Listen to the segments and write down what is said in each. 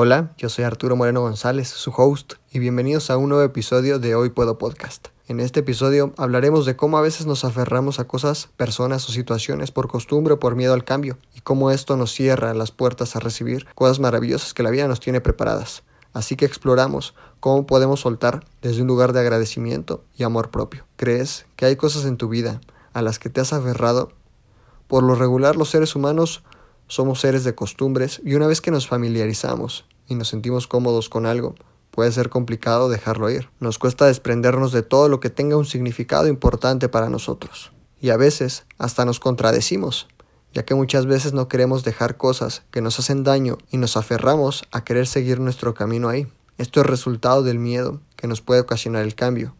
Hola, yo soy Arturo Moreno González, su host, y bienvenidos a un nuevo episodio de Hoy Puedo Podcast. En este episodio hablaremos de cómo a veces nos aferramos a cosas, personas o situaciones por costumbre o por miedo al cambio, y cómo esto nos cierra las puertas a recibir cosas maravillosas que la vida nos tiene preparadas. Así que exploramos cómo podemos soltar desde un lugar de agradecimiento y amor propio. ¿Crees que hay cosas en tu vida a las que te has aferrado? Por lo regular los seres humanos somos seres de costumbres y una vez que nos familiarizamos y nos sentimos cómodos con algo, puede ser complicado dejarlo ir. Nos cuesta desprendernos de todo lo que tenga un significado importante para nosotros. Y a veces hasta nos contradecimos, ya que muchas veces no queremos dejar cosas que nos hacen daño y nos aferramos a querer seguir nuestro camino ahí. Esto es resultado del miedo que nos puede ocasionar el cambio.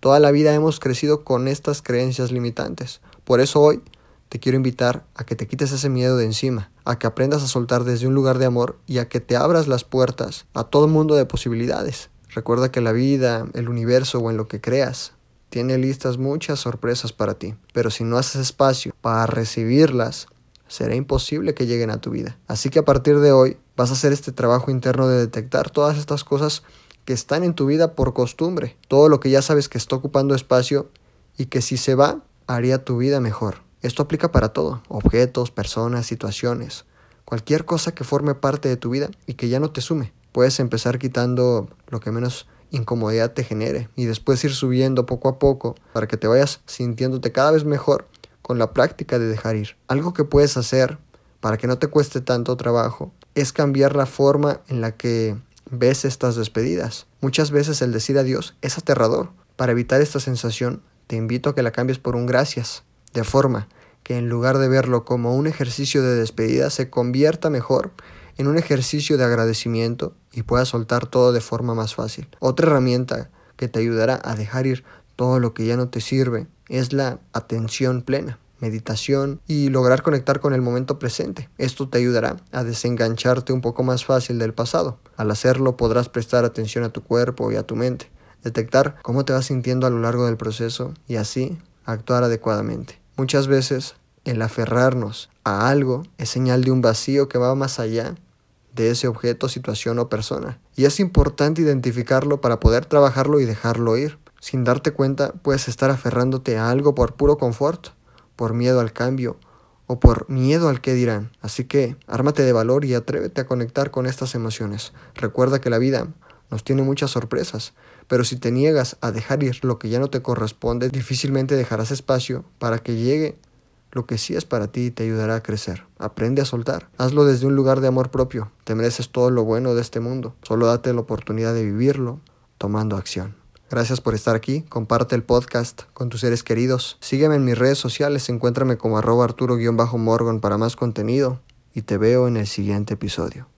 Toda la vida hemos crecido con estas creencias limitantes. Por eso hoy te quiero invitar a que te quites ese miedo de encima, a que aprendas a soltar desde un lugar de amor y a que te abras las puertas a todo mundo de posibilidades. Recuerda que la vida, el universo o en lo que creas tiene listas muchas sorpresas para ti, pero si no haces espacio para recibirlas, será imposible que lleguen a tu vida. Así que a partir de hoy vas a hacer este trabajo interno de detectar todas estas cosas que están en tu vida por costumbre, todo lo que ya sabes que está ocupando espacio y que si se va, haría tu vida mejor. Esto aplica para todo, objetos, personas, situaciones, cualquier cosa que forme parte de tu vida y que ya no te sume. Puedes empezar quitando lo que menos incomodidad te genere y después ir subiendo poco a poco para que te vayas sintiéndote cada vez mejor con la práctica de dejar ir. Algo que puedes hacer para que no te cueste tanto trabajo es cambiar la forma en la que ves estas despedidas. Muchas veces el decir adiós es aterrador. Para evitar esta sensación, te invito a que la cambies por un gracias, de forma que en lugar de verlo como un ejercicio de despedida, se convierta mejor en un ejercicio de agradecimiento y puedas soltar todo de forma más fácil. Otra herramienta que te ayudará a dejar ir todo lo que ya no te sirve es la atención plena meditación y lograr conectar con el momento presente. Esto te ayudará a desengancharte un poco más fácil del pasado. Al hacerlo podrás prestar atención a tu cuerpo y a tu mente, detectar cómo te vas sintiendo a lo largo del proceso y así actuar adecuadamente. Muchas veces el aferrarnos a algo es señal de un vacío que va más allá de ese objeto, situación o persona. Y es importante identificarlo para poder trabajarlo y dejarlo ir. Sin darte cuenta, puedes estar aferrándote a algo por puro confort, por miedo al cambio o por miedo al que dirán. Así que ármate de valor y atrévete a conectar con estas emociones. Recuerda que la vida nos tiene muchas sorpresas, pero si te niegas a dejar ir lo que ya no te corresponde, difícilmente dejarás espacio para que llegue lo que sí es para ti y te ayudará a crecer. Aprende a soltar. Hazlo desde un lugar de amor propio. Te mereces todo lo bueno de este mundo. Solo date la oportunidad de vivirlo tomando acción. Gracias por estar aquí. Comparte el podcast con tus seres queridos. Sígueme en mis redes sociales. Encuéntrame como arroba arturo-morgan para más contenido. Y te veo en el siguiente episodio.